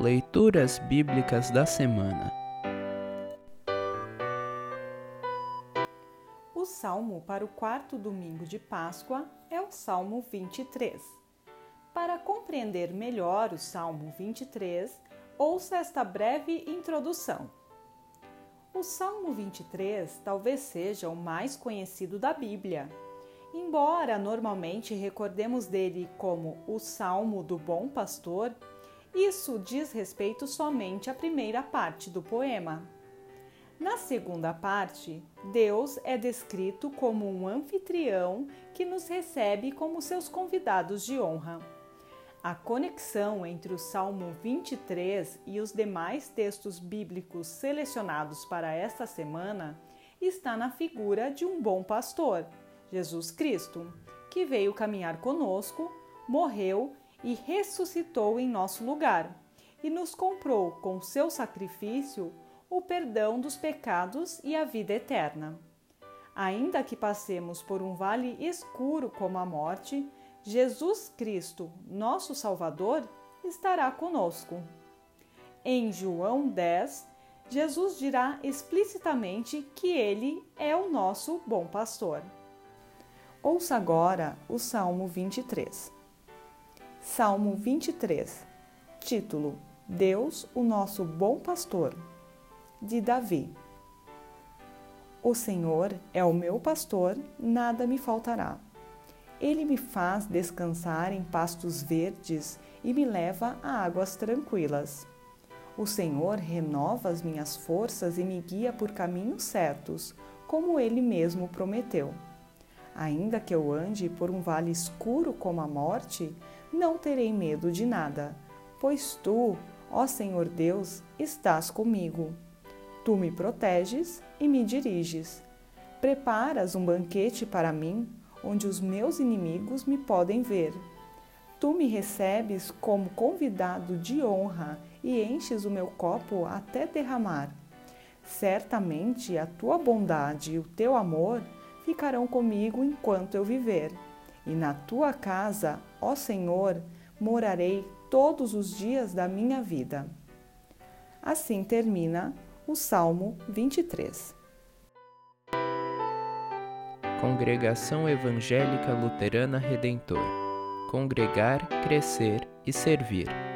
Leituras Bíblicas da Semana O salmo para o quarto domingo de Páscoa é o Salmo 23. Para compreender melhor o Salmo 23, ouça esta breve introdução. O Salmo 23 talvez seja o mais conhecido da Bíblia. Embora normalmente recordemos dele como o Salmo do Bom Pastor, isso diz respeito somente à primeira parte do poema. Na segunda parte, Deus é descrito como um anfitrião que nos recebe como seus convidados de honra. A conexão entre o Salmo 23 e os demais textos bíblicos selecionados para esta semana está na figura de um bom pastor, Jesus Cristo, que veio caminhar conosco, morreu e ressuscitou em nosso lugar, e nos comprou com seu sacrifício o perdão dos pecados e a vida eterna. Ainda que passemos por um vale escuro como a morte, Jesus Cristo, nosso Salvador, estará conosco. Em João 10, Jesus dirá explicitamente que ele é o nosso bom pastor. Ouça agora o Salmo 23. Salmo 23. Título: Deus, o nosso bom pastor. De Davi. O Senhor é o meu pastor, nada me faltará. Ele me faz descansar em pastos verdes e me leva a águas tranquilas. O Senhor renova as minhas forças e me guia por caminhos certos, como ele mesmo prometeu. Ainda que eu ande por um vale escuro como a morte, não terei medo de nada, pois tu, ó Senhor Deus, estás comigo. Tu me proteges e me diriges. Preparas um banquete para mim, onde os meus inimigos me podem ver. Tu me recebes como convidado de honra e enches o meu copo até derramar. Certamente a tua bondade e o teu amor ficarão comigo enquanto eu viver. E na tua casa, ó Senhor, morarei todos os dias da minha vida. Assim termina o Salmo 23. Congregação Evangélica Luterana Redentor Congregar, Crescer e Servir.